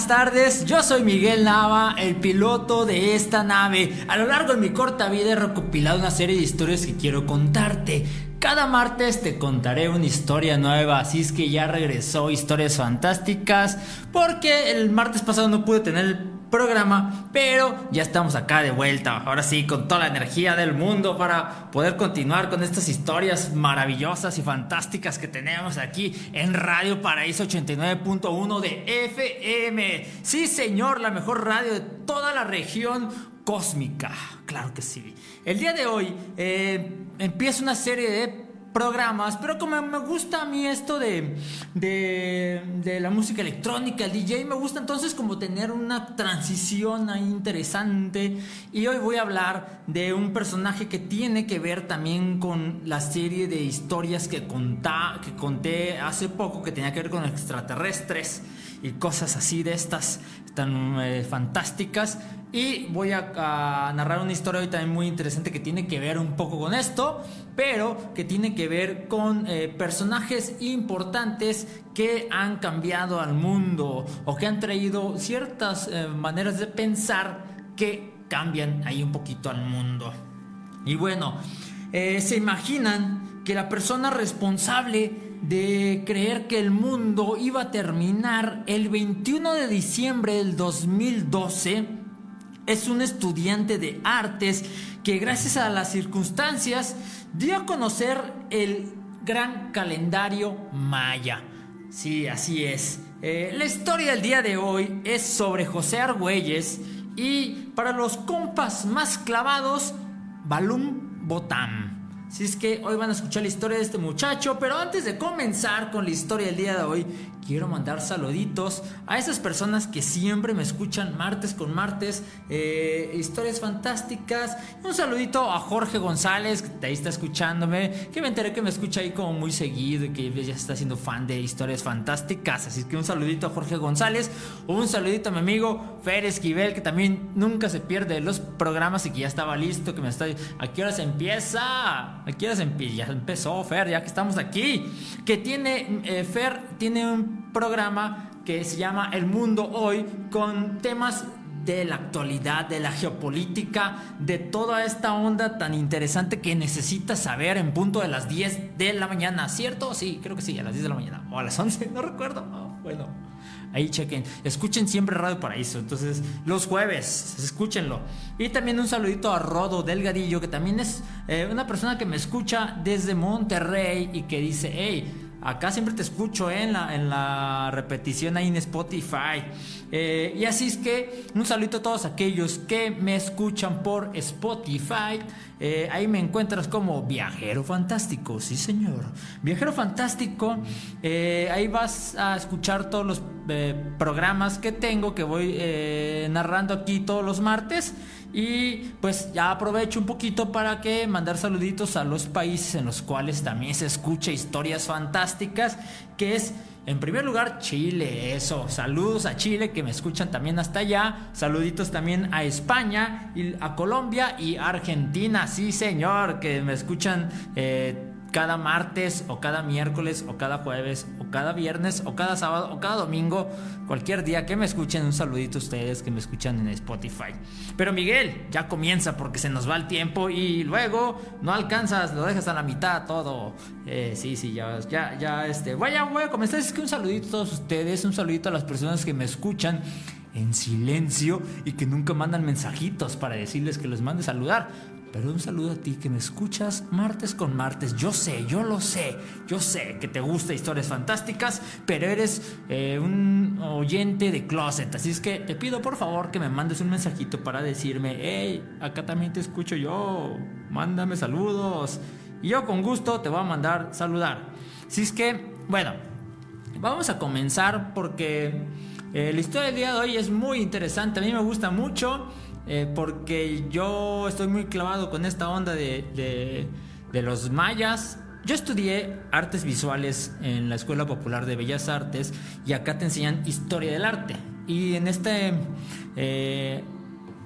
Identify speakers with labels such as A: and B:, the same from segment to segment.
A: Buenas tardes, yo soy Miguel Nava, el piloto de esta nave. A lo largo de mi corta vida he recopilado una serie de historias que quiero contarte. Cada martes te contaré una historia nueva, así es que ya regresó Historias Fantásticas, porque el martes pasado no pude tener el programa, pero ya estamos acá de vuelta, ahora sí, con toda la energía del mundo para poder continuar con estas historias maravillosas y fantásticas que tenemos aquí en Radio Paraíso 89.1 de FM. Sí, señor, la mejor radio de toda la región cósmica. Claro que sí. El día de hoy eh, empieza una serie de programas, pero como me gusta a mí esto de, de, la música electrónica, el DJ, me gusta entonces como tener una transición ahí interesante. Y hoy voy a hablar de un personaje que tiene que ver también con la serie de historias que, que conté hace poco, que tenía que ver con extraterrestres y cosas así de estas tan eh, fantásticas. Y voy a, narrar una historia hoy también muy interesante que tiene que ver un poco con esto, pero que tiene que ver con eh, personajes importantes que han cambiado al mundo o que han traído ciertas eh, maneras de pensar que cambian ahí un poquito al mundo. Y bueno, se imaginan que la persona responsable de creer que el mundo iba a terminar el 21 de diciembre del 2012 es un estudiante de artes que gracias a las circunstancias dio a conocer el gran calendario maya. Sí, así es. Eh, la historia del día de hoy es sobre José Argüelles y para los compas más clavados, Balum Botam. Si es que hoy van a escuchar la historia de este muchacho, pero antes de comenzar con la historia del día de hoy, quiero mandar saluditos a esas personas que siempre me escuchan martes con martes, eh, historias fantásticas. Un saludito a Jorge González, que ahí está escuchándome, que me enteré que me escucha ahí como muy seguido y que ya está siendo fan de historias fantásticas. Así que un saludito a Jorge González, un saludito a mi amigo Fer Esquivel, que también nunca se pierde los programas y que ya estaba listo, que me está... ¿A qué hora se empieza? ¿A qué hora se empieza? Ya empezó Fer, ya que estamos aquí. Que tiene, eh, Fer tiene un programa que se llama El Mundo Hoy con temas de la actualidad, de la geopolítica, de toda esta onda tan interesante que necesitas saber en punto de las 10 de la mañana, ¿cierto? Sí, creo que sí, a las 10 de la mañana o a las 11, no recuerdo. bueno, ahí chequen. Escuchen siempre Radio Paraíso. Entonces, los jueves, escúchenlo. Y también un saludito a Rodo Delgadillo, que también es eh, una persona que me escucha desde Monterrey y que dice, hey, Acá siempre te escucho ¿eh? en, la, en la repetición ahí en Spotify. Eh, y así es que un saludo a todos aquellos que me escuchan por Spotify. Eh, ahí me encuentras como Viajero Fantástico, sí señor. Viajero Fantástico, ahí vas a escuchar todos los programas que tengo, que voy narrando aquí todos los martes. Y pues ya aprovecho un poquito para que mandar saluditos a los países en los cuales también se escucha historias fantásticas, que es en primer lugar, Chile, eso. Saludos a Chile que me escuchan también hasta allá. Saluditos también a España, y a Colombia y Argentina. Sí, señor, que me escuchan eh, cada martes o cada miércoles o cada jueves o cada viernes o cada sábado o cada domingo, cualquier día que me escuchen, un saludito a ustedes que me escuchan en Spotify. Pero Miguel, ya comienza porque se nos va el tiempo y luego no alcanzas, lo dejas a la mitad todo. Eh, sí, sí, ya, ya, ya, este, vaya, voy a comenzar. Es que un saludito a todos ustedes, un saludito a las personas que me escuchan en silencio y que nunca mandan mensajitos para decirles que les mande saludar. Pero un saludo a ti que me escuchas martes con martes. Yo sé, yo lo sé, yo sé que te gusta historias fantásticas, pero eres eh, un oyente de closet. Así es que te pido por favor que me mandes un mensajito para decirme, hey, acá también te escucho yo, mándame saludos. Y yo con gusto te voy a mandar saludar. Así es que, bueno, vamos a comenzar porque eh, la historia del día de hoy es muy interesante. A mí me gusta mucho. Eh, porque yo estoy muy clavado con esta onda de, los mayas. Yo estudié artes visuales en la Escuela Popular de Bellas Artes y acá te enseñan historia del arte. Y en, este, eh,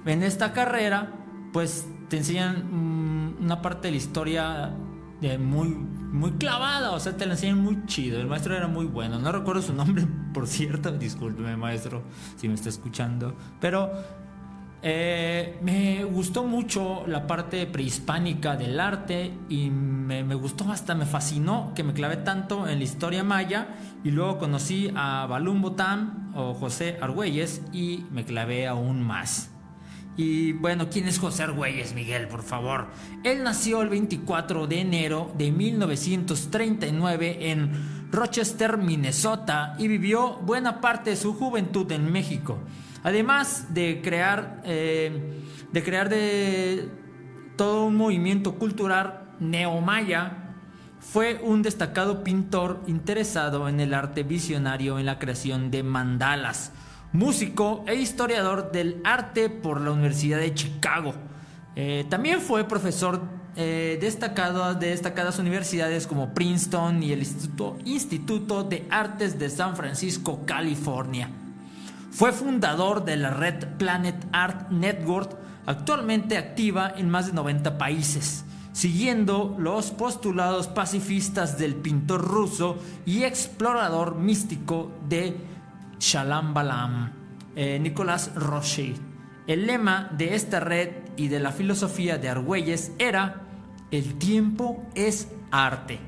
A: en esta carrera, pues te enseñan una parte de la historia de muy, muy clavada, o sea, te la enseñan muy chido. El maestro era muy bueno. No recuerdo su nombre, por cierto. Discúlpeme, maestro, si me está escuchando. Pero eh, me gustó mucho la parte prehispánica del arte y me, gustó hasta, me fascinó que me clavé tanto en la historia maya y luego conocí a Balum Botam o José Argüelles y me clavé aún más. Y bueno, ¿quién es José Argüelles, Miguel, por favor? Él nació el 24 de enero de 1939 en Rochester, Minnesota y vivió buena parte de su juventud en México. Además de crear, eh, de crear de todo un movimiento cultural neomaya, fue un destacado pintor interesado en el arte visionario en la creación de mandalas, músico e historiador del arte por la Universidad de Chicago. Eh, también fue profesor eh, destacado de destacadas universidades como Princeton y el Instituto, Instituto de Artes de San Francisco, California. Fue fundador de la red Planet Art Network, actualmente activa en más de 90 países, siguiendo los postulados pacifistas del pintor ruso y explorador místico de Shalam Balam, eh. El lema de esta red y de la filosofía de Argüelles era: el tiempo es arte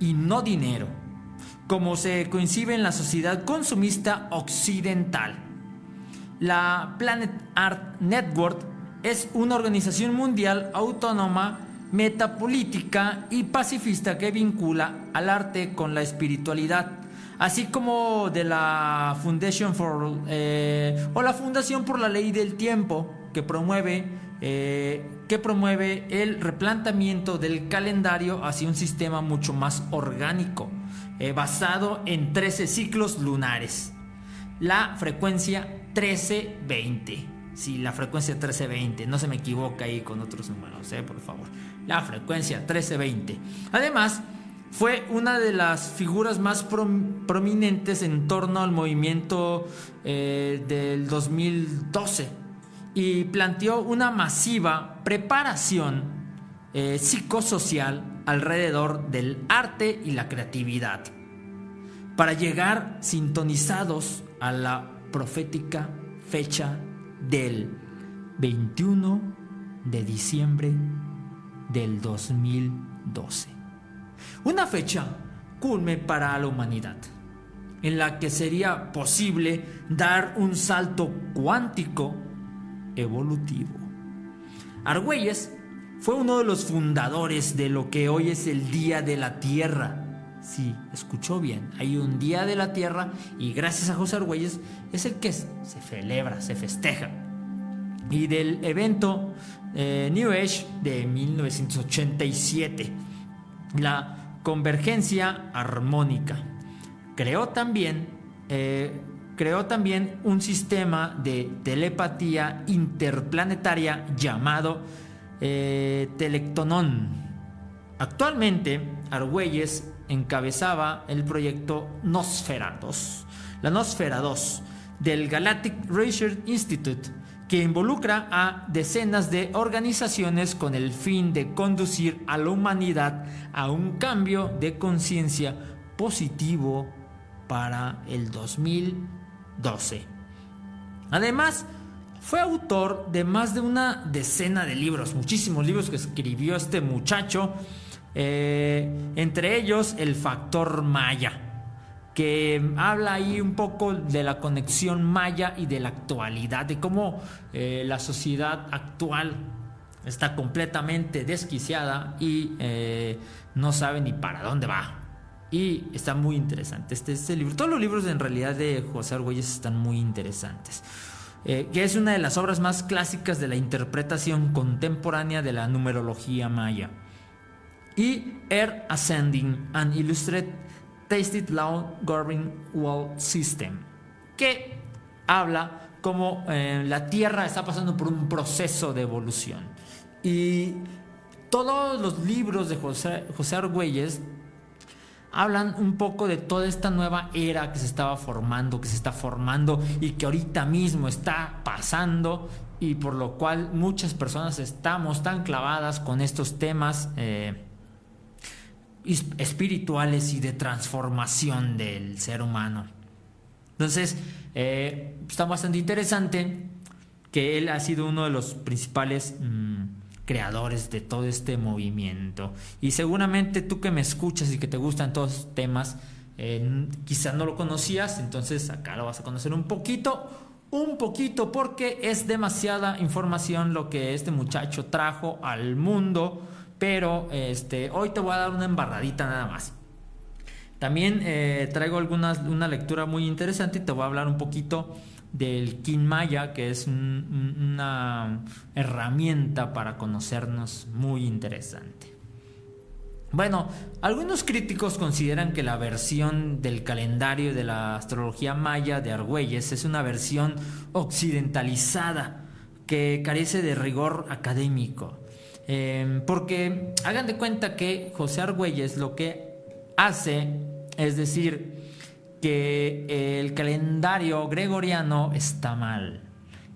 A: y no dinero como se coincide en la sociedad consumista occidental. La Planet Art Network es una organización mundial autónoma, metapolítica y pacifista que vincula al arte con la espiritualidad, así como de la Foundation for eh, o la Fundación por la Ley del Tiempo que promueve eh, que promueve el replanteamiento del calendario hacia un sistema mucho más orgánico eh, basado en 13 ciclos lunares. La frecuencia 1320. Sí, la frecuencia 1320. No se me equivoca ahí con otros números, eh, por favor. La frecuencia 1320. Además, fue una de las figuras más prominentes en torno al movimiento eh, del 2012 y planteó una masiva preparación psicosocial alrededor del arte y la creatividad, para llegar sintonizados a la profética fecha del 21 de diciembre del 2012. Una fecha culme para la humanidad, en la que sería posible dar un salto cuántico evolutivo. Argüelles fue uno de los fundadores de lo que hoy es el Día de la Tierra. Sí, escuchó bien. Hay un Día de la Tierra y gracias a José Argüelles es el que se celebra, se festeja. Y del evento eh, New Age de 1987, la convergencia armónica. Creó también, eh, creó también un sistema de telepatía interplanetaria llamado eh. Actualmente, Argüelles encabezaba el proyecto Nosfera 2, la Nosfera 2 del Galactic Research Institute, que involucra a decenas de organizaciones con el fin de conducir a la humanidad a un cambio de conciencia positivo para el 2012. Además, fue autor de más de una decena de libros, muchísimos libros que escribió este muchacho, eh, entre ellos El Factor Maya que habla ahí un poco de la conexión maya y de la actualidad, de cómo eh, la sociedad actual está completamente desquiciada y eh, no sabe ni para dónde va. Y está muy interesante este, este, libro. Todos los libros en realidad de José Argüelles están muy interesantes. Eh, que es una de las obras más clásicas de la interpretación contemporánea de la numerología maya. Y Air Ascending and Illustrated Tasted Loud Governing Wall System, que habla como eh, la Tierra está pasando por un proceso de evolución. Y todos los libros de José, José Argüelles hablan un poco de toda esta nueva era que se estaba formando, que se está formando y que ahorita mismo está pasando y por lo cual muchas personas estamos tan clavadas con estos temas. Eh, espirituales y de transformación del ser humano. Entonces, eh, está bastante interesante que él ha sido uno de los principales mm, creadores de todo este movimiento. Y seguramente tú que me escuchas y que te gustan todos estos temas, eh, quizás no lo conocías, entonces acá lo vas a conocer un poquito, un poquito, porque es demasiada información lo que este muchacho trajo al mundo pero este, hoy te voy a dar una embarradita nada más. También eh, traigo algunas, una lectura muy interesante y te voy a hablar un poquito del Kin Maya, que es una herramienta para conocernos muy interesante. Bueno, algunos críticos consideran que la versión del calendario de la astrología maya de Argüelles es una versión occidentalizada que carece de rigor académico. Em, porque hagan de cuenta que José Argüelles lo que hace es decir que el calendario gregoriano está mal.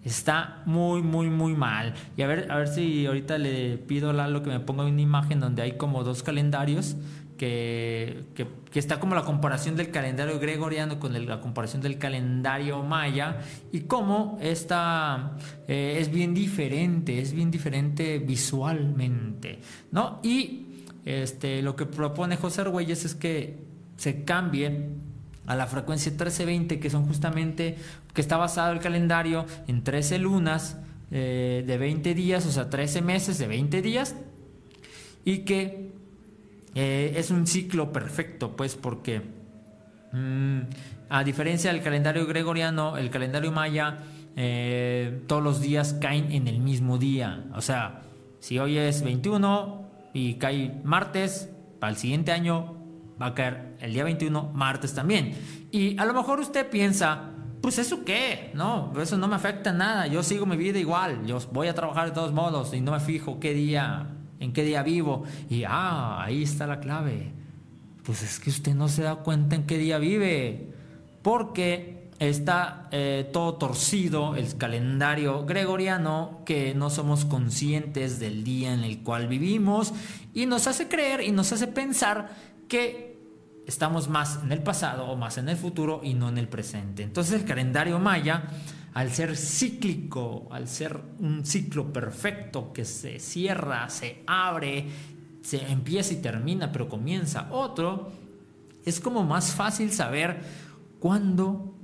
A: Está muy, muy, muy mal. Y a ver, a ver si ahorita le pido a Lalo que me ponga una imagen donde hay como dos calendarios que, está como la comparación del calendario gregoriano con la comparación del calendario maya y cómo esta eh, es bien diferente, es bien diferente visualmente, ¿no? Y este, lo que propone José Argüelles es que se cambie a la frecuencia 1320, que son justamente, que está basado el calendario en 13 lunas eh, de 20 días, o sea, 13 meses de 20 días, y que eh, es un ciclo perfecto, pues, porque mm, a diferencia del calendario gregoriano, el calendario maya, eh, todos los días caen en el mismo día. O sea, si hoy es 21 y cae martes, para el siguiente año va a caer el día 21, martes también. Y a lo mejor usted piensa, pues eso qué, no, eso no me afecta nada, yo sigo mi vida igual, yo voy a trabajar de todos modos y no me fijo qué día en qué día vivo. Y ah, ahí está la clave. Pues es que usted no se da cuenta en qué día vive, porque está eh, todo torcido el calendario gregoriano, que no somos conscientes del día en el cual vivimos y nos hace creer y nos hace pensar que estamos más en el pasado o más en el futuro y no en el presente. Entonces el calendario maya al ser cíclico, al ser un ciclo perfecto que se cierra, se abre, se empieza y termina, pero comienza otro, es como más fácil saber cuándo,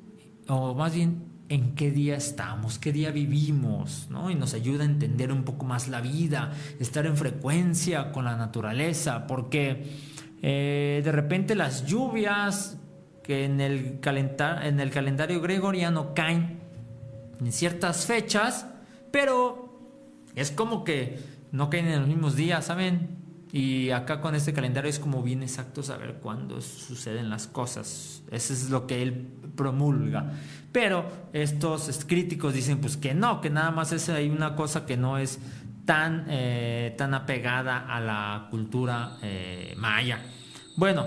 A: o más bien en qué día estamos, qué día vivimos, ¿no? Y nos ayuda a entender un poco más la vida, estar en frecuencia con la naturaleza, porque eh, de repente las lluvias que en el, en el calendario gregoriano caen en ciertas fechas, pero es como que no caen en los mismos días, ¿saben? Y acá con este calendario es como bien exacto saber cuándo suceden las cosas. Eso es lo que él promulga. Pero estos críticos dicen pues que no, que nada más es hay una cosa que no es tan, eh, tan apegada a la cultura eh, maya. Bueno,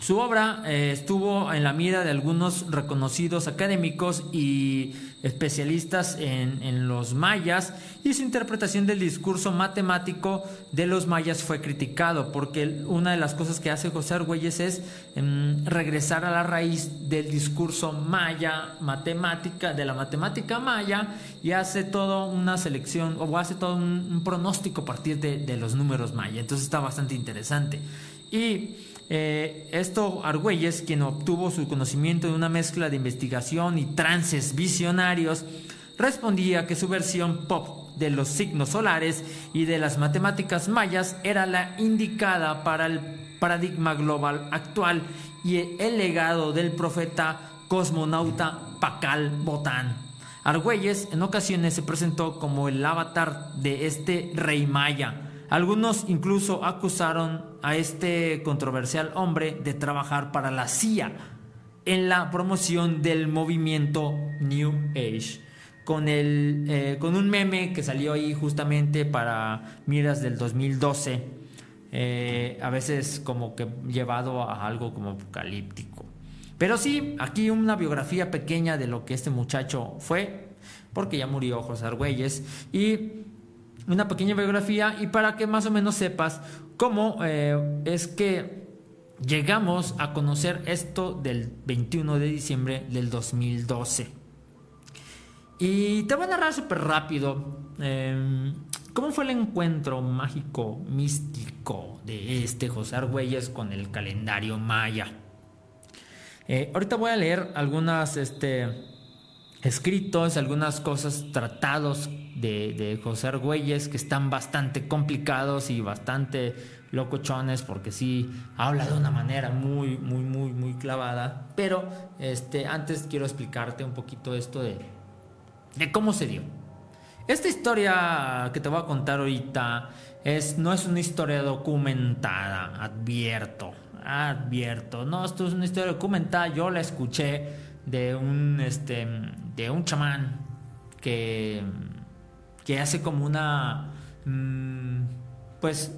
A: Su obra eh, estuvo en la mira de algunos reconocidos académicos y especialistas en, los mayas y su interpretación del discurso matemático de los mayas fue criticado porque una de las cosas que hace José Argüelles es em, regresar a la raíz del discurso maya matemática de la matemática maya y hace toda una selección o hace todo un, pronóstico a partir de, de los números maya. Entonces está bastante interesante. Y eh, esto Argüelles, quien obtuvo su conocimiento de una mezcla de investigación y trances visionarios, respondía que su versión pop de los signos solares y de las matemáticas mayas era la indicada para el paradigma global actual y el legado del profeta cosmonauta Pacal Botán. Argüelles en ocasiones se presentó como el avatar de este rey maya, algunos incluso acusaron a este controversial hombre de trabajar para la CIA en la promoción del movimiento New Age. Con, el, eh, con un meme que salió ahí justamente para miras del 2012, eh, a veces como que llevado a algo como apocalíptico. Pero sí, aquí una biografía pequeña de lo que este muchacho fue, porque ya murió José Argüelles, y una pequeña biografía y para que más o menos sepas cómo eh, es que llegamos a conocer esto del 21 de diciembre del 2012. Y te voy a narrar súper rápido em, cómo fue el encuentro mágico, místico de este José Argüelles con el calendario maya. Eh, ahorita voy a leer algunas este, escritos, algunas cosas, tratados de, José Argüelles que están bastante complicados y bastante locochones porque sí habla de una manera muy, muy, muy, muy clavada. Pero este, antes quiero explicarte un poquito esto de, de cómo se dio. Esta historia que te voy a contar ahorita es, no es una historia documentada, advierto, advierto. No, esto es una historia documentada, yo la escuché de un, este, de un chamán que que hace como una, mm, pues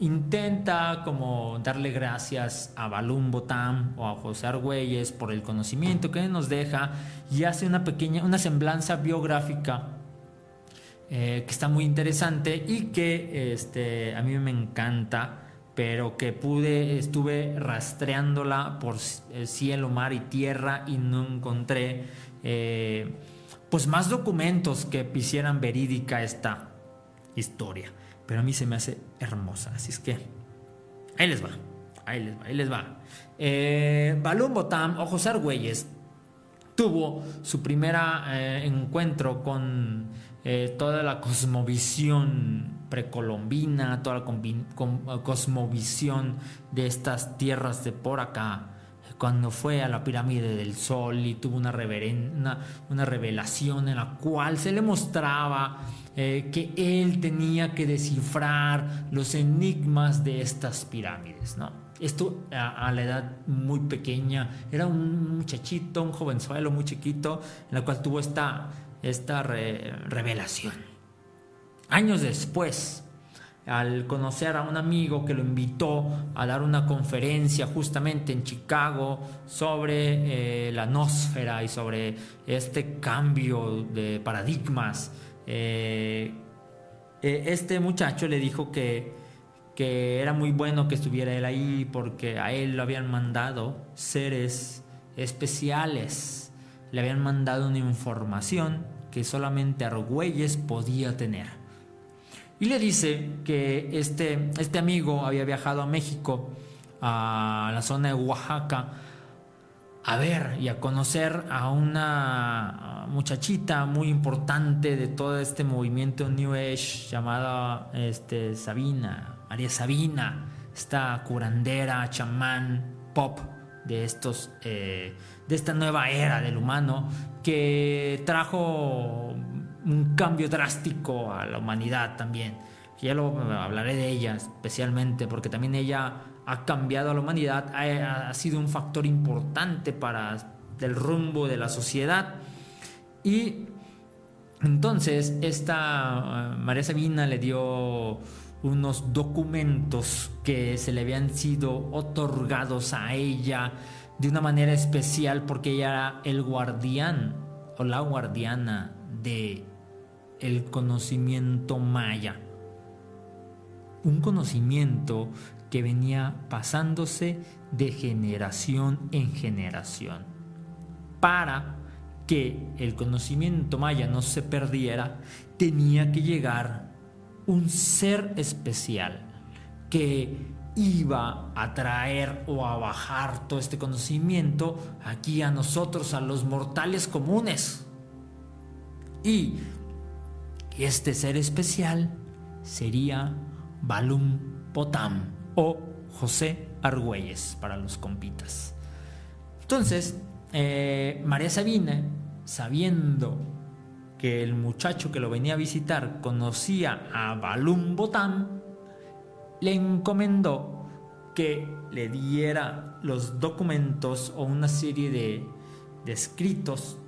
A: intenta como darle gracias a Balum Botam o a José Argüelles por el conocimiento que nos deja y hace una pequeña, una semblanza biográfica eh, que está muy interesante y que este, a mí me encanta pero que pude, estuve rastreándola por cielo, mar y tierra y no encontré eh, pues más documentos que hicieran verídica esta historia. Pero a mí se me hace hermosa. Así es que ahí les va. Ahí les va. Ahí les va. Eh, Balún Botam o José Argüelles tuvo su primer eh, encuentro con eh, toda la cosmovisión precolombina, toda la cosmovisión de estas tierras de por acá cuando fue a la pirámide del Sol y tuvo una, una, revelación en la cual se le mostraba eh, que él tenía que descifrar los enigmas de estas pirámides, ¿no? Esto a, la edad muy pequeña, era un muchachito, un jovenzuelo muy chiquito, en la cual tuvo esta, esta revelación. Años después, al conocer a un amigo que lo invitó a dar una conferencia justamente en Chicago sobre eh, la atmósfera y sobre este cambio de paradigmas. Eh, eh, este muchacho le dijo que, que era muy bueno que estuviera él ahí porque a él lo habían mandado seres especiales, le habían mandado una información que solamente Argüelles podía tener. Y le dice que este, este amigo había viajado a México, a la zona de Oaxaca, a ver y a conocer a una muchachita muy importante de todo este movimiento New Age llamada este, Sabina, María Sabina, esta curandera, chamán, pop de estos eh, de esta nueva era del humano que trajo un cambio drástico a la humanidad también. Ya lo hablaré de ella especialmente porque también ella ha cambiado a la humanidad, ha, sido un factor importante para el rumbo de la sociedad. Y entonces esta eh, María Sabina le dio unos documentos que se le habían sido otorgados a ella de una manera especial porque ella era el guardián o la guardiana de el conocimiento maya. Un conocimiento que venía pasándose de generación en generación para que el conocimiento maya no se perdiera, tenía que llegar un ser especial que iba a traer o a bajar todo este conocimiento aquí a nosotros, a los mortales comunes. Y este ser especial sería Balum Potam o José Argüelles para los compitas. Entonces, eh, María Sabina, sabiendo que el muchacho que lo venía a visitar conocía a Balum Botam, le encomendó que le diera los documentos o una serie de escritos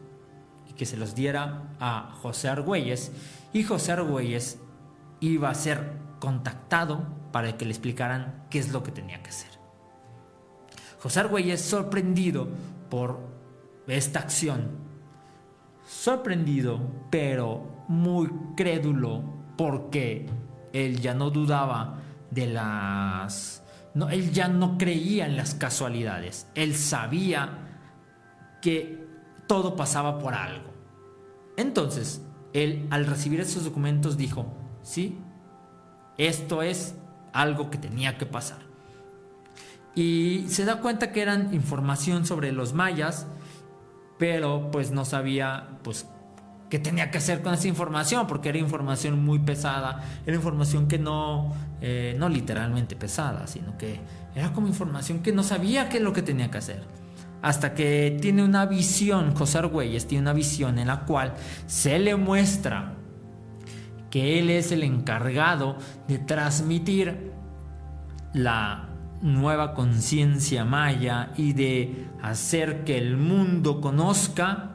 A: y que se los diera a José Argüelles y José Argüelles iba a ser contactado para que le explicaran qué es lo que tenía que hacer. José Argüelles, sorprendido por esta acción, sorprendido, pero muy crédulo, porque él ya no dudaba de las... No, él ya no creía en las casualidades, él sabía que todo pasaba por algo. Entonces, él al recibir esos documentos dijo, sí, esto es algo que tenía que pasar. Y se da cuenta que eran información sobre los mayas, pero pues no sabía pues qué tenía que hacer con esa información, porque era información muy pesada, era información que no, eh, no literalmente pesada, sino que era como información que no sabía qué es lo que tenía que hacer. Hasta que tiene una visión, José Argüelles tiene una visión en la cual se le muestra que él es el encargado de transmitir la nueva conciencia maya y de hacer que el mundo conozca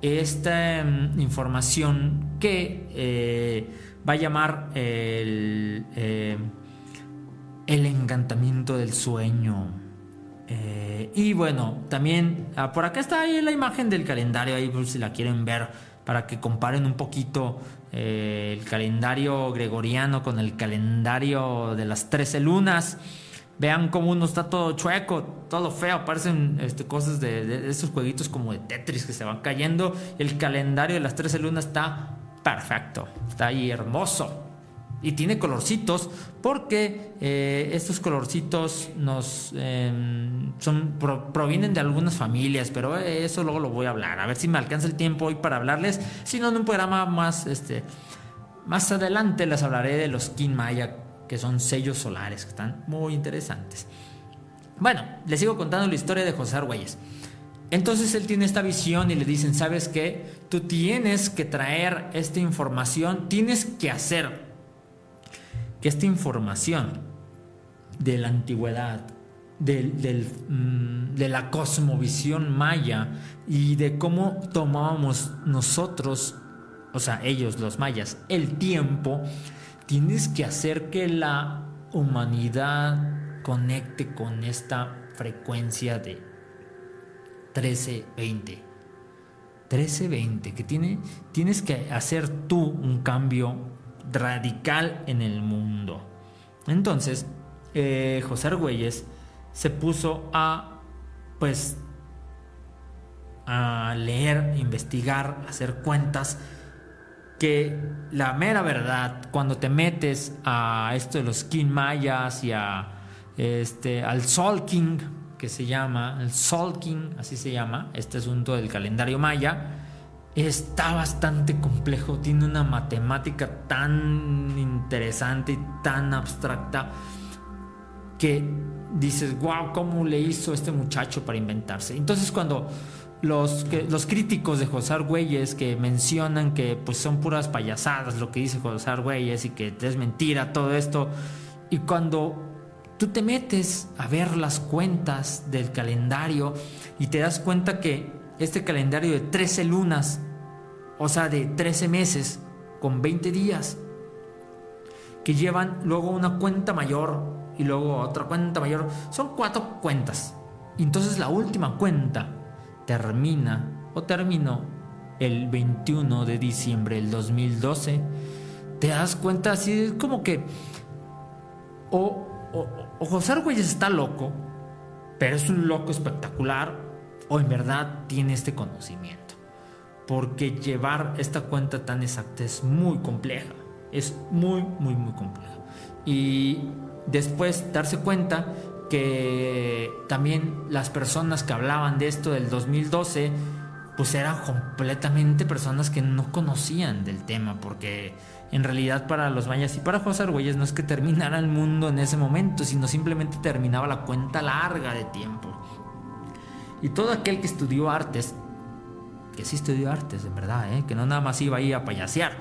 A: esta mm, información que eh, va a llamar el, eh, el encantamiento del sueño. Eh, y bueno, también ah, por acá está ahí la imagen del calendario, ahí si la quieren ver, para que comparen un poquito el calendario gregoriano con el calendario de las 13 lunas. Vean cómo uno está todo chueco, todo feo. Parecen este, cosas de, esos jueguitos como de Tetris que se van cayendo. El calendario de las 13 lunas está perfecto. Está ahí hermoso. Y tiene colorcitos porque eh, estos colorcitos nos em, son, provienen de algunas familias, pero eso luego lo voy a hablar. A ver si me alcanza el tiempo hoy para hablarles. Si no, en un programa más, este, más adelante les hablaré de los King Maya que son sellos solares, que están muy interesantes. Bueno, les sigo contando la historia de José Argüelles. Entonces él tiene esta visión y le dicen, ¿sabes qué? Tú tienes que traer esta información, tienes que hacer que esta información de la antigüedad, mm, de la cosmovisión maya y de cómo tomábamos nosotros, o sea, ellos los mayas, el tiempo, tienes que hacer que la humanidad conecte con esta frecuencia de 1320. 1320, que tiene, tienes que hacer tú un cambio radical en el mundo. Entonces, eh, José Argüelles se puso a, pues, a leer, investigar, hacer cuentas que la mera verdad, cuando te metes a esto de los King Mayas y a este, al Sol King, que se llama, el Sol King, así se llama, este asunto del calendario maya, está bastante complejo, tiene una matemática tan interesante y tan abstracta que dices, wow, ¿cómo le hizo este muchacho para inventarse? Entonces cuando los, los críticos de José Argüelles que mencionan que pues son puras payasadas lo que dice José Argüelles y que es mentira todo esto. Y cuando tú te metes a ver las cuentas del calendario y te das cuenta que este calendario de 13 lunas, o sea, de 13 meses con 20 días, que llevan luego una cuenta mayor y luego otra cuenta mayor. Son cuatro cuentas. Entonces la última cuenta termina o terminó el 21 de diciembre del 2012. Te das cuenta así, es como que o, o, José Argüelles está loco, pero es un loco espectacular, o en verdad tiene este conocimiento. Porque llevar esta cuenta tan exacta es muy compleja. Es muy, muy, muy compleja. Y después darse cuenta que también las personas que hablaban de esto del 2012, pues eran completamente personas que no conocían del tema, porque en realidad para los mayas y para José Argüelles no es que terminara el mundo en ese momento, sino simplemente terminaba la cuenta larga de tiempo. Y todo aquel que estudió artes, que sí estudió artes, en verdad, ¿eh? que no nada más iba ahí a payasear,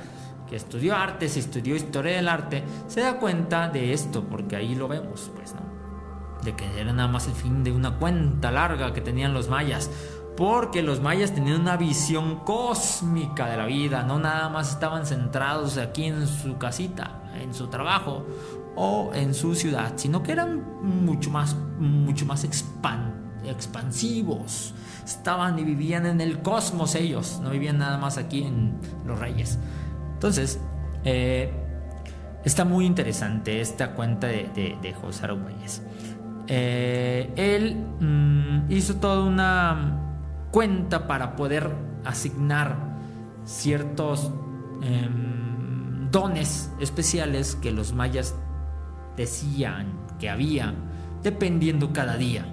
A: que estudió artes, estudió historia del arte, se da cuenta de esto, porque ahí lo vemos, pues, ¿no? De que era nada más el fin de una cuenta larga que tenían los mayas porque los mayas tenían una visión cósmica de la vida, no nada más estaban centrados aquí en su casita, en su trabajo o en su ciudad, sino que eran mucho más, mucho más expansivos. Estaban y vivían en el cosmos ellos, no vivían nada más aquí en los reyes. Entonces, eh, está muy interesante esta cuenta de, José Arguelles. Eh, él mm, hizo toda una cuenta para poder asignar ciertos em, dones especiales que los mayas decían que había, dependiendo cada día.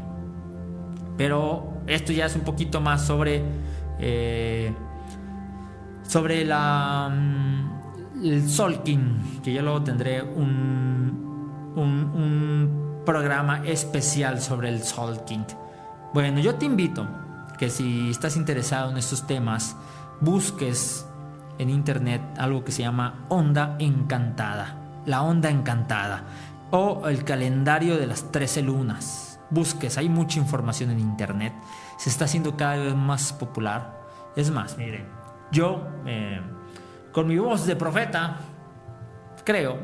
A: Pero esto ya es un poquito más sobre eh, sobre la mm, el Solkin, que ya luego tendré un, un, un programa especial sobre el Solkin. Bueno, yo te invito que si estás interesado en estos temas, busques en internet algo que se llama Onda Encantada, la Onda Encantada, o el calendario de las 13 lunas. Busques, hay mucha información en internet, se está haciendo cada vez más popular. Es más, miren, yo eh, con mi voz de profeta, creo,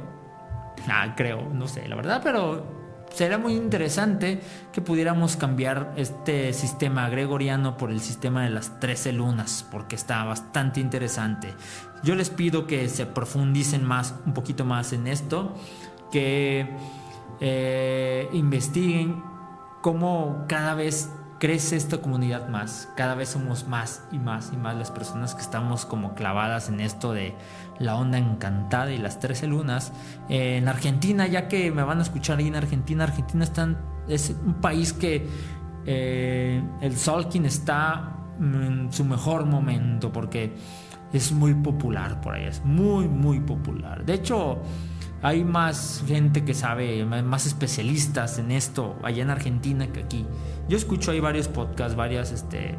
A: ah, creo, no sé, la verdad, pero Sería muy interesante que pudiéramos cambiar este sistema gregoriano por el sistema de las 13 lunas, porque está bastante interesante. Yo les pido que se profundicen más, un poquito más en esto, que eh, investiguen cómo cada vez crece esta comunidad más. Cada vez somos más y más y más las personas que estamos como clavadas en esto de la onda encantada y las 13 lunas. Eh, en Argentina, ya que me van a escuchar ahí en Argentina, Argentina es un país que eh, el Solkin está en su mejor momento porque es muy popular por ahí, es muy, muy popular. De hecho, hay más gente que sabe, más especialistas en esto allá en Argentina que aquí. Yo escucho ahí varios podcasts, varias, este,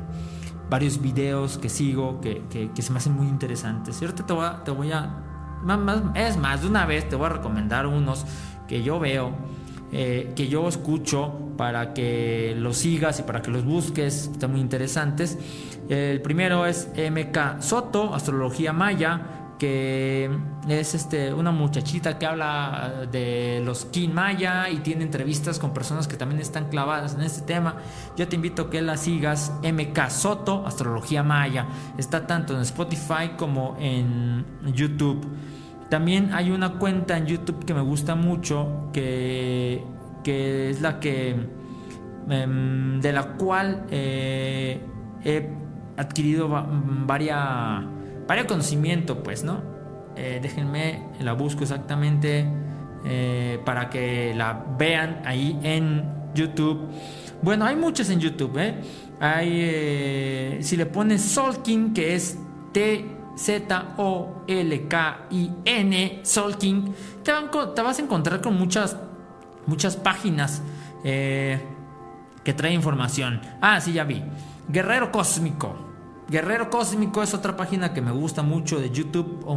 A: varios videos que sigo que, se me hacen muy interesantes. Te voy a, te voy a es más, de una vez te voy a recomendar unos que yo veo, eh, que yo escucho para que los sigas y para que los busques, están muy interesantes. El primero es MK Soto, Astrología Maya que es este, una muchachita que habla de los King Maya y tiene entrevistas con personas que también están clavadas en este tema. Yo te invito a que la sigas, MK Soto, Astrología Maya. Está tanto en Spotify como en YouTube. También hay una cuenta en YouTube que me gusta mucho, que, que es la que, em, de la cual eh, he adquirido varias para conocimiento, pues, ¿no? Eh, déjenme, la busco exactamente eh, para que la vean ahí en YouTube. Bueno, hay muchas en YouTube, ¿eh? Hay, si le pones Solking, que es T-Z-O-L-K-I-N, Solking, te, te, vas a encontrar con muchas, muchas páginas que trae información. Ah, sí, ya vi. Guerrero Cósmico. Guerrero Cósmico es otra página que me gusta mucho de YouTube. O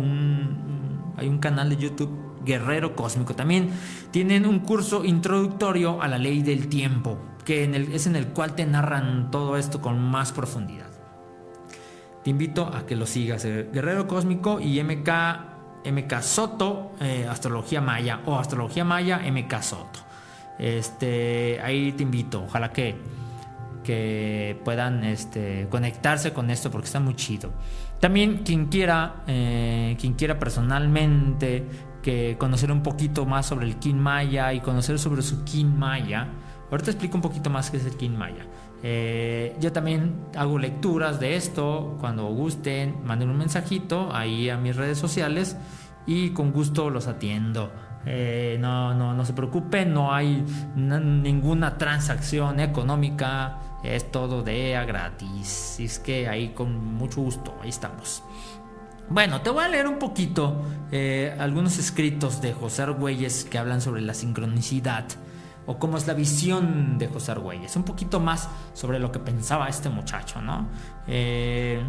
A: hay un canal de YouTube, Guerrero Cósmico. También tienen un curso introductorio a la ley del tiempo, que es en el cual te narran todo esto con más profundidad. Te invito a que lo sigas. Eh, Guerrero Cósmico y MK MK Soto, eh, Astrología Maya o Astrología Maya MK Soto. Este, ahí te invito, ojalá que, que puedan este, conectarse con esto porque está muy chido. También quien quiera, eh, quien quiera personalmente que conocer un poquito más sobre el Kin Maya y conocer sobre su Kin Maya. Ahorita explico un poquito más qué es el Kin Maya. Eh, yo también hago lecturas de esto. Cuando gusten, manden un mensajito ahí a mis redes sociales y con gusto los atiendo. Eh, no, no, no se preocupen, no hay ninguna transacción económica, es todo de a gratis. es que ahí con mucho gusto, ahí estamos. Bueno, te voy a leer un poquito eh, algunos escritos de José Argüelles que hablan sobre la sincronicidad o cómo es la visión de José Argüelles. Un poquito más sobre lo que pensaba este muchacho, ¿no? Eh,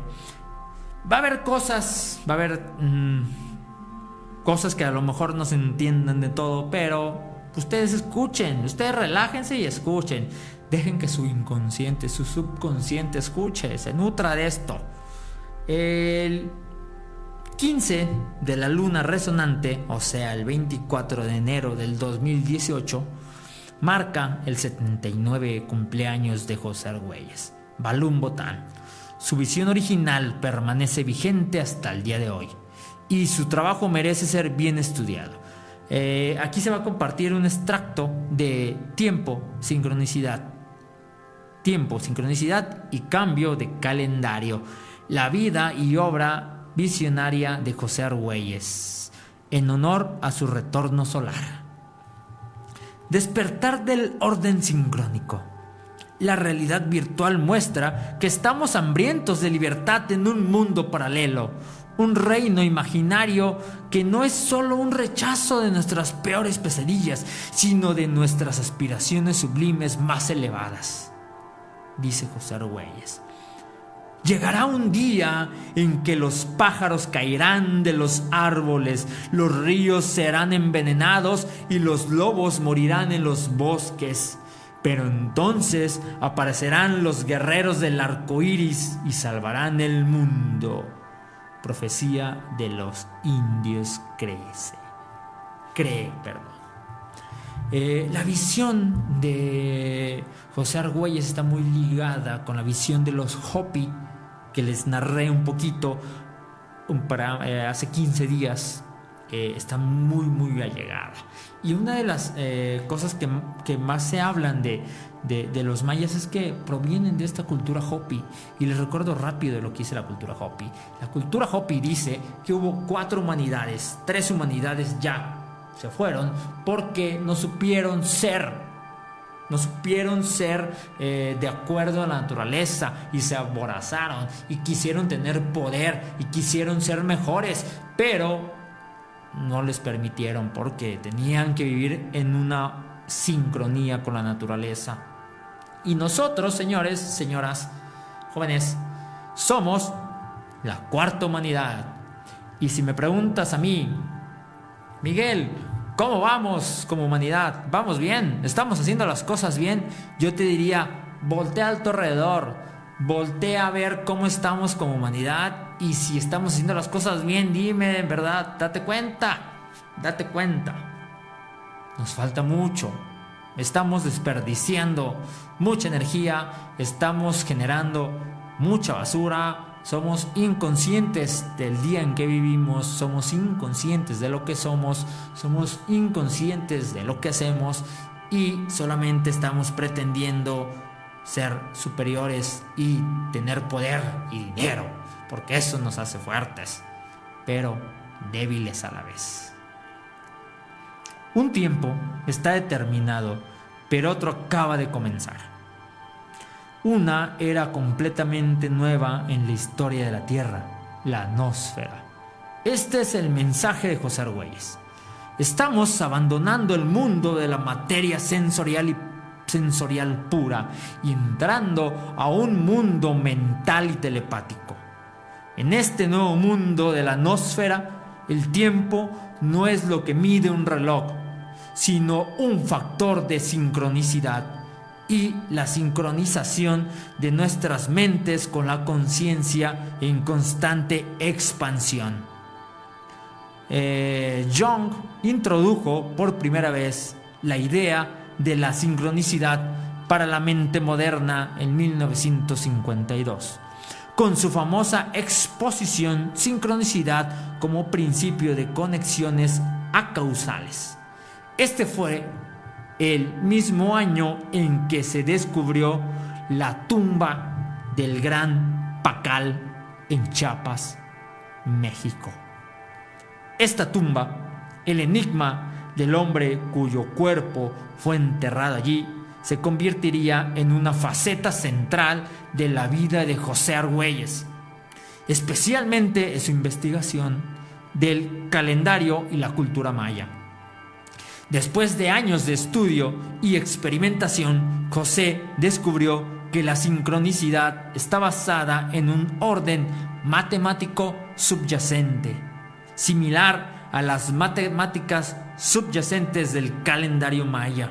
A: va a haber cosas, va a haber mm, cosas que a lo mejor no se entiendan de todo, pero ustedes escuchen, ustedes relájense y escuchen. Dejen que su inconsciente, su subconsciente escuche, se nutra de esto. El 15 de la luna resonante, o sea, el 24 de enero del 2018, marca el 79 cumpleaños de José Argüelles, Balún Botán. Su visión original permanece vigente hasta el día de hoy y su trabajo merece ser bien estudiado. Eh, aquí se va a compartir un extracto de tiempo, sincronicidad. Tiempo, sincronicidad y cambio de calendario. La vida y obra visionaria de José Argüelles, en honor a su retorno solar. Despertar del orden sincrónico. La realidad virtual muestra que estamos hambrientos de libertad en un mundo paralelo, un reino imaginario que no es solo un rechazo de nuestras peores pesadillas, sino de nuestras aspiraciones sublimes más elevadas, dice José Argüelles. Llegará un día en que los pájaros caerán de los árboles, los ríos serán envenenados y los lobos morirán en los bosques. Pero entonces aparecerán los guerreros del arco iris y salvarán el mundo. Profecía de los indios crece. Cree, perdón. Eh, la visión de José Argüelles está muy ligada con la visión de los Hopi que les narré un poquito eh, hace 15 días, está muy, muy allegada. Y una de las eh, cosas que, más se hablan de, de, los mayas es que provienen de esta cultura Hopi. Y les recuerdo rápido lo que dice la cultura Hopi. La cultura Hopi dice que hubo cuatro humanidades, tres humanidades ya se fueron porque no supieron ser no supieron ser eh, de acuerdo a la naturaleza y se aborazaron y quisieron tener poder y quisieron ser mejores, pero no les permitieron porque tenían que vivir en una sincronía con la naturaleza. Y nosotros, señores, señoras, jóvenes, somos la cuarta humanidad. Y si me preguntas a mí, Miguel, ¿Cómo vamos como humanidad? ¿Vamos bien? ¿Estamos haciendo las cosas bien? Yo te diría, voltea al alrededor, voltea a ver cómo estamos como humanidad y si estamos haciendo las cosas bien, dime en verdad, date cuenta, date cuenta. Nos falta mucho. Estamos desperdiciando mucha energía, estamos generando mucha basura, somos inconscientes del día en que vivimos, somos inconscientes de lo que somos, somos inconscientes de lo que hacemos y solamente estamos pretendiendo ser superiores y tener poder y dinero, porque eso nos hace fuertes, pero débiles a la vez. Un tiempo está determinado, pero otro acaba de comenzar. Una era completamente nueva en la historia de la Tierra, la nosfera. Este es el mensaje de José Argüelles. Estamos abandonando el mundo de la materia sensorial y sensorial pura y entrando a un mundo mental y telepático. En este nuevo mundo de la nosfera, el tiempo no es lo que mide un reloj, sino un factor de sincronicidad y la sincronización de nuestras mentes con la conciencia en constante expansión. eh, Young introdujo por primera vez la idea de la sincronicidad para la mente moderna en 1952, con su famosa exposición Sincronicidad como principio de conexiones acausales. Este fue el mismo año en que se descubrió la tumba del gran Pacal en Chiapas, México. Esta tumba, el enigma del hombre cuyo cuerpo fue enterrado allí, se convertiría en una faceta central de la vida de José Argüelles, especialmente en su investigación del calendario y la cultura maya. Después de años de estudio y experimentación, José descubrió que la sincronicidad está basada en un orden matemático subyacente similar a las matemáticas subyacentes del calendario maya,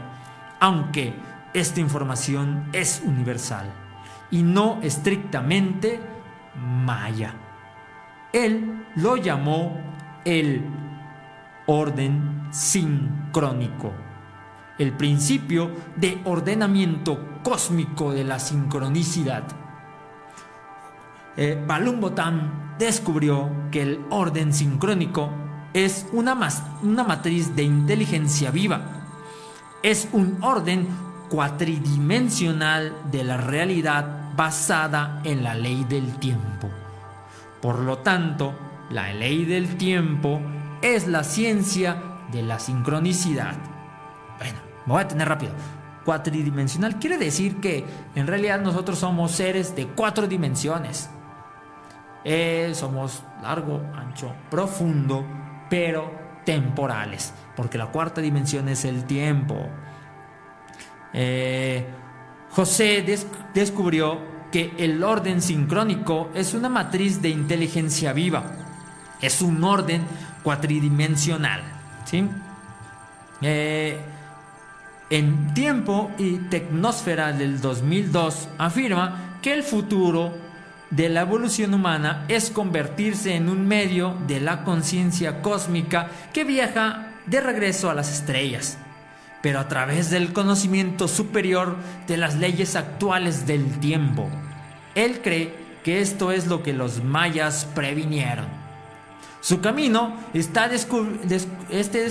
A: aunque esta información es universal y no estrictamente maya. Él lo llamó el orden sincrónico, el principio de ordenamiento cósmico de la sincronicidad. Eh, Balum descubrió que el orden sincrónico es una, una matriz de inteligencia viva. Es un orden cuatridimensional de la realidad basada en la ley del tiempo. Por lo tanto, la ley del tiempo es la ciencia de la sincronicidad. Bueno, me voy a tener rápido. Cuatridimensional quiere decir que en realidad nosotros somos seres de cuatro dimensiones. Eh, somos largo, ancho, profundo, pero temporales, porque la cuarta dimensión es el tiempo. Eh, José descubrió que el orden sincrónico es una matriz de inteligencia viva, es un orden cuatridimensional. Eh, en Tiempo y Tecnosfera del 2002 afirma que el futuro de la evolución humana es convertirse en un medio de la conciencia cósmica que viaja de regreso a las estrellas, pero a través del conocimiento superior de las leyes actuales del tiempo. Él cree que esto es lo que los mayas previnieron. Su camino está este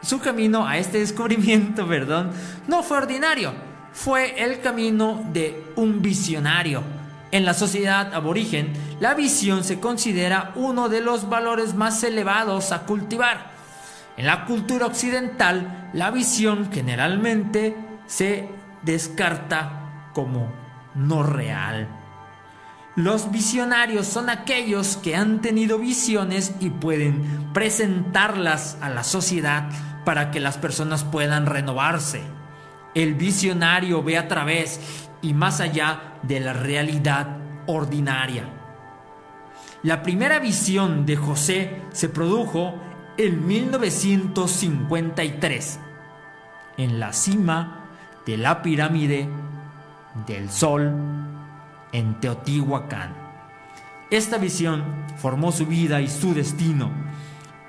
A: su camino a este descubrimiento, perdón, no fue ordinario, fue el camino de un visionario en la sociedad aborigen, la visión se considera uno de los valores más elevados a cultivar. En la cultura occidental, la visión generalmente se descarta como no real. Los visionarios son aquellos que han tenido visiones y pueden presentarlas a la sociedad para que las personas puedan renovarse. El visionario ve a través y más allá de la realidad ordinaria. La primera visión de José se produjo en 1953, en la cima de la pirámide del Sol en Teotihuacán. Esta visión formó su vida y su destino.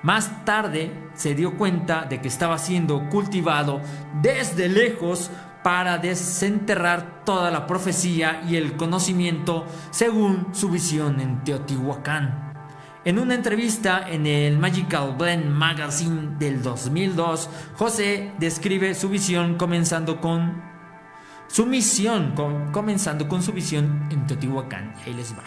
A: Más tarde se dio cuenta de que estaba siendo cultivado desde lejos para desenterrar toda la profecía y el conocimiento según su visión en Teotihuacán. En una entrevista en el Magical Blend Magazine del 2002, José describe su visión comenzando con su misión, comenzando con su visión en Teotihuacán. Ahí les va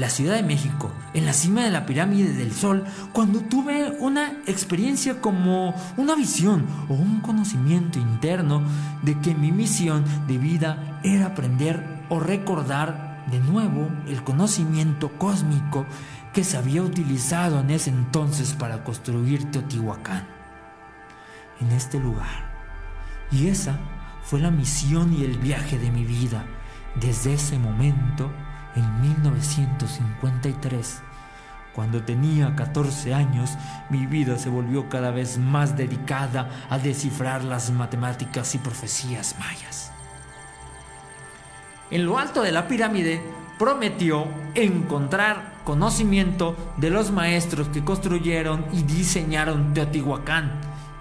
A: la Ciudad de México, en la cima de la pirámide del Sol, cuando tuve una experiencia como una visión o un conocimiento interno de que mi misión de vida era aprender o recordar de nuevo el conocimiento cósmico que se había utilizado en ese entonces para construir Teotihuacán, en este lugar. Y esa fue la misión y el viaje de mi vida. Desde ese momento, en 1953. Cuando tenía 14 años, mi vida se volvió cada vez más dedicada a descifrar las matemáticas y profecías mayas. En lo alto de la pirámide, prometió encontrar conocimiento de los maestros que construyeron y diseñaron Teotihuacán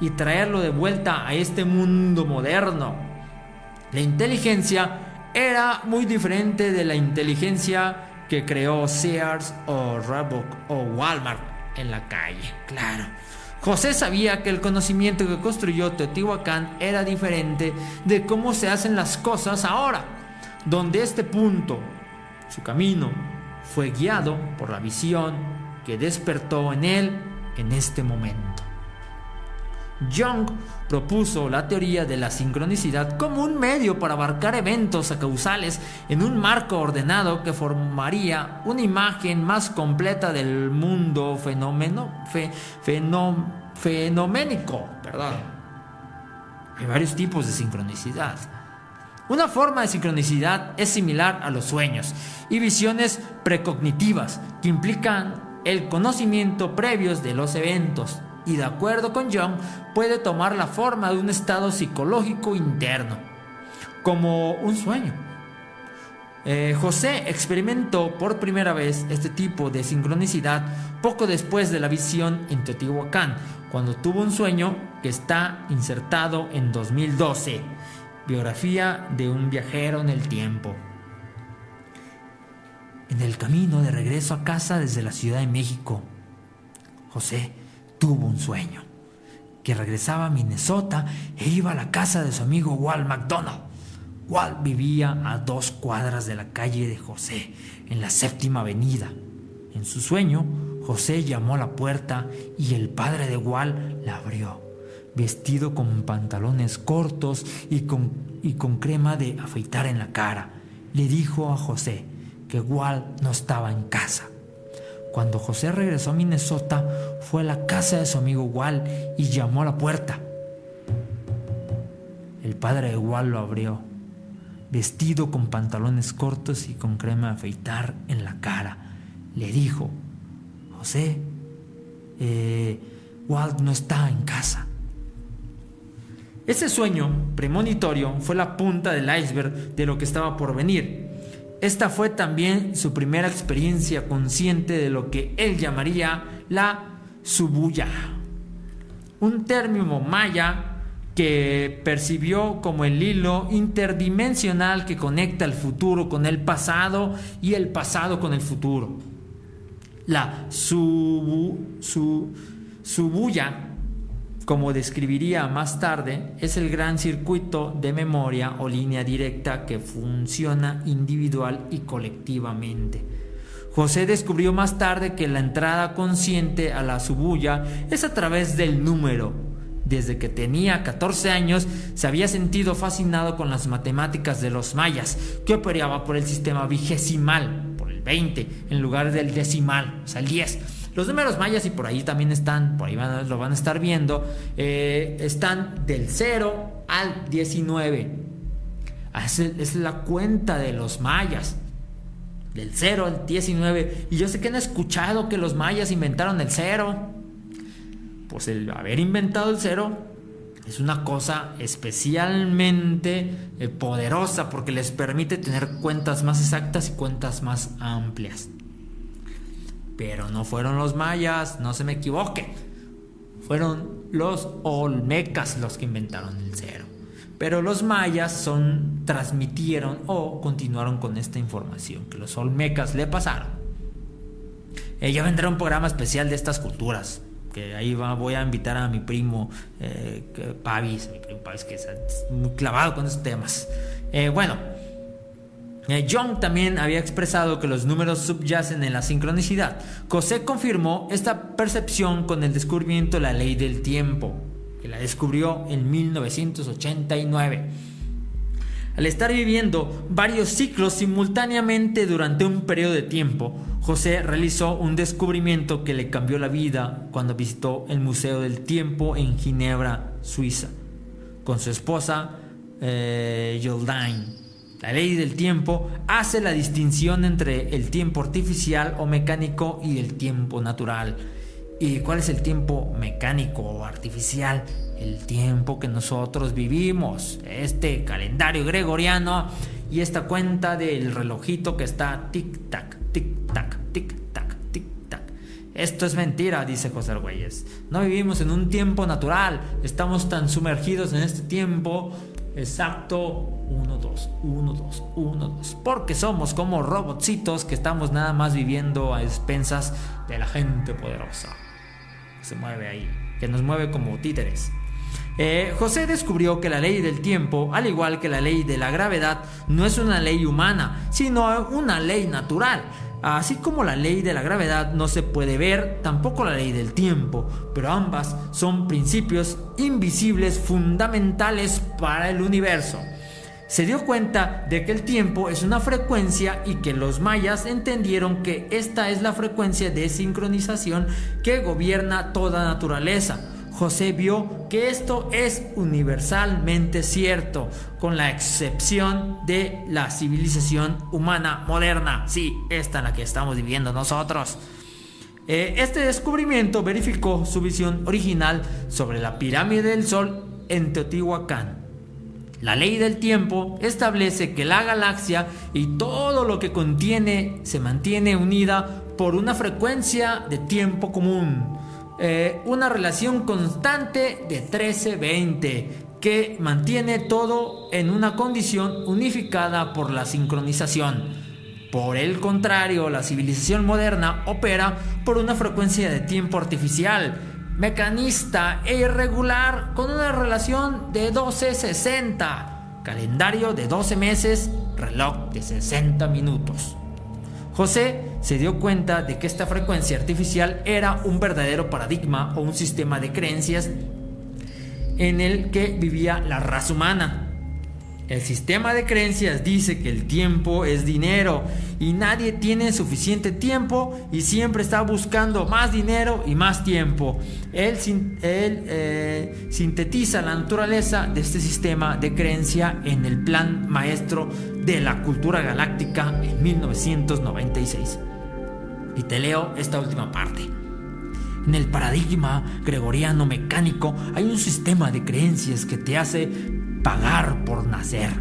A: y traerlo de vuelta a este mundo moderno. La inteligencia era muy diferente de la inteligencia que creó Sears o Reebok o Walmart en la calle, claro. José sabía que el conocimiento que construyó Teotihuacán era diferente de cómo se hacen las cosas ahora, donde este punto, su camino, fue guiado por la visión que despertó en él en este momento. Young propuso la teoría de la sincronicidad como un medio para abarcar eventos causales en un marco ordenado que formaría una imagen más completa del mundo fenómeno, fenoménico. Perdón. Hay varios tipos de sincronicidad. Una forma de sincronicidad es similar a los sueños y visiones precognitivas que implican el conocimiento previos de los eventos y de acuerdo con Young puede tomar la forma de un estado psicológico interno, como un sueño. Eh, José experimentó por primera vez este tipo de sincronicidad poco después de la visión en Teotihuacán, cuando tuvo un sueño que está insertado en 2012, biografía de un viajero en el tiempo. En el camino de regreso a casa desde la Ciudad de México, José tuvo un sueño, que regresaba a Minnesota e iba a la casa de su amigo Walt McDonald. Walt vivía a dos cuadras de la calle de José, en la séptima avenida. En su sueño, José llamó a la puerta y el padre de Walt la abrió, vestido con pantalones cortos y con, y con crema de afeitar en la cara. Le dijo a José que Walt no estaba en casa. Cuando José regresó a Minnesota, fue a la casa de su amigo Wal y llamó a la puerta. El padre de Wal lo abrió, vestido con pantalones cortos y con crema de afeitar en la cara. Le dijo, José, eh, Walt no está en casa. Ese sueño premonitorio fue la punta del iceberg de lo que estaba por venir. Esta fue también su primera experiencia consciente de lo que él llamaría la subuya, un término maya que percibió como el hilo interdimensional que conecta el futuro con el pasado y el pasado con el futuro. La subu, su, subuya como describiría más tarde, es el gran circuito de memoria o línea directa que funciona individual y colectivamente. José descubrió más tarde que la entrada consciente a la subuya es a través del número. Desde que tenía 14 años se había sentido fascinado con las matemáticas de los mayas, que operaba por el sistema vigesimal, por el 20, en lugar del decimal, o sea, el 10 los números mayas, y por ahí también están, por ahí lo van a estar viendo, eh, están del 0 al 19. Ah, es, es la cuenta de los mayas. Del 0 al 19. Y yo sé que han escuchado que los mayas inventaron el 0. Pues el haber inventado el 0 es una cosa especialmente eh, poderosa porque les permite tener cuentas más exactas y cuentas más amplias. Pero no fueron los mayas, no se me equivoque. Fueron los olmecas los que inventaron el cero. Pero los mayas son, transmitieron o continuaron con esta información que los olmecas le pasaron. Eh, ya vendrá un programa especial de estas culturas. Que ahí va, voy a invitar a mi primo eh, Pavis, mi primo Pavis, que es muy clavado con estos temas. Eh, bueno, eh, Young también había expresado que los números subyacen en la sincronicidad. José confirmó esta percepción con el descubrimiento de la ley del tiempo, que la descubrió en 1989. Al estar viviendo varios ciclos simultáneamente durante un periodo de tiempo, José realizó un descubrimiento que le cambió la vida cuando visitó el Museo del Tiempo en Ginebra, Suiza, con su esposa eh, la ley del tiempo hace la distinción entre el tiempo artificial o mecánico y el tiempo natural. ¿Y cuál es el tiempo mecánico o artificial? El tiempo que nosotros vivimos, este calendario gregoriano y esta cuenta del relojito que está tic-tac, tic-tac, tic-tac, tic-tac. Esto es mentira, dice José Argüelles. No vivimos en un tiempo natural, estamos tan sumergidos en este tiempo exacto 1, 2, 1, 2, 1, 2. Porque somos como robotcitos que estamos nada más viviendo a expensas de la gente poderosa. Que se mueve ahí, que nos mueve como títeres. Eh, José descubrió que la ley del tiempo, al igual que la ley de la gravedad, no es una ley humana, sino una ley natural. Así como la ley de la gravedad no se puede ver, tampoco la ley del tiempo, pero ambas son principios invisibles fundamentales para el universo. Se dio cuenta de que el tiempo es una frecuencia y que los mayas entendieron que esta es la frecuencia de sincronización que gobierna toda naturaleza. José vio que esto es universalmente cierto, con la excepción de la civilización humana moderna, sí, esta en la que estamos viviendo nosotros. Eh, este descubrimiento verificó su visión original sobre la pirámide del Sol en Teotihuacán. La ley del tiempo establece que la galaxia y todo lo que contiene se mantiene unida por una frecuencia de tiempo común. Eh, una relación constante de 13-20 que mantiene todo en una condición unificada por la sincronización. Por el contrario, la civilización moderna opera por una frecuencia de tiempo artificial, mecanista e irregular con una relación de 12-60, calendario de 12 meses, reloj de 60 minutos. José se dio cuenta de que esta frecuencia artificial era un verdadero paradigma o un sistema de creencias en el que vivía la raza humana. El sistema de creencias dice que el tiempo es dinero y nadie tiene suficiente tiempo y siempre está buscando más dinero y más tiempo. Él, eh, sintetiza la naturaleza de este sistema de creencia en el plan maestro de la cultura galáctica en 1996. Y te leo esta última parte. En el paradigma gregoriano mecánico hay un sistema de creencias que te hace pagar por nacer,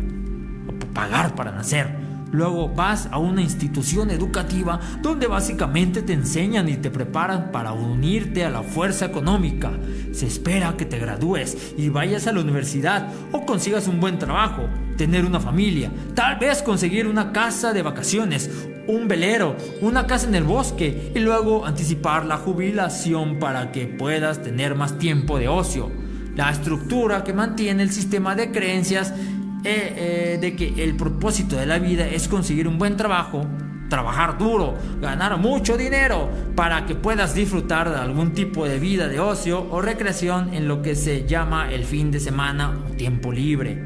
A: o pagar para nacer. Luego vas a una institución educativa donde básicamente te enseñan y te preparan para unirte a la fuerza económica. Se espera que te gradúes y vayas a la universidad o consigas un buen trabajo, tener una familia, tal vez conseguir una casa de vacaciones, un velero, una casa en el bosque y luego anticipar la jubilación para que puedas tener más tiempo de ocio la estructura que mantiene el sistema de creencias eh, eh, de que el propósito de la vida es conseguir un buen trabajo, trabajar duro, ganar mucho dinero para que puedas disfrutar de algún tipo de vida de ocio o recreación en lo que se llama el fin de semana o tiempo libre.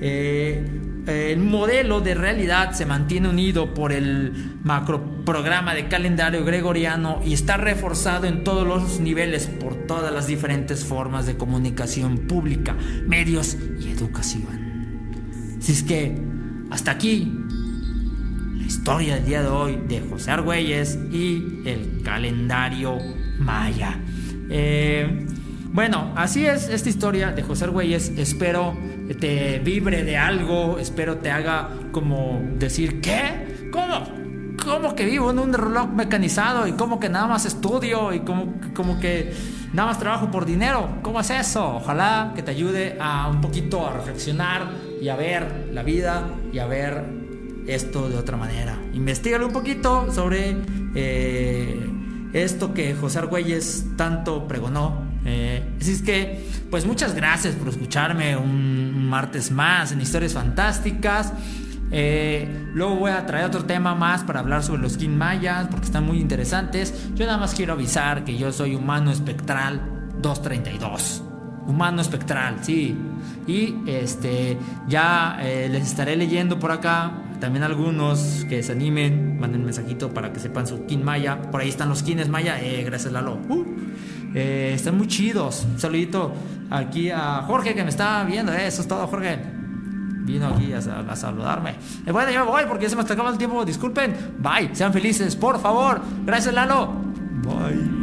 A: Eh, el modelo de realidad se mantiene unido por el macro programa de calendario gregoriano y está reforzado en todos los niveles por todas las diferentes formas de comunicación pública, medios y educación. Así es que hasta aquí la historia del día de hoy de José Argüelles y el calendario maya. Eh, bueno, así es esta historia de José Argüelles. Espero te vibre de algo, espero te haga como decir, ¿qué? ¿Cómo? ¿Cómo que vivo en un reloj mecanizado? ¿Y cómo que nada más estudio? ¿Y cómo, como que nada más trabajo por dinero? ¿Cómo es eso? Ojalá que te ayude a un poquito a reflexionar y a ver la vida y a ver esto de otra manera. Investígalo un poquito sobre eh, esto que José Argüelles tanto pregonó eh, así es que, pues muchas gracias por escucharme un martes más en Historias Fantásticas. Eh, luego voy a traer otro tema más para hablar sobre los King Mayas porque están muy interesantes. Yo nada más quiero avisar que yo soy humano espectral 232. Humano espectral, sí. Y este ya eh, les estaré leyendo por acá. También algunos que se animen, manden mensajito para que sepan su King Maya. Por ahí están los Kines Maya. gracias Lalo. Uh. Eh, están muy chidos. Un saludito aquí a Jorge que me está viendo. Eh, eso es todo, Jorge. Vino aquí a, saludarme. Eh, bueno, yo voy porque se me acabando el tiempo. Disculpen. Bye. Sean felices, por favor. Gracias, Lalo. Bye.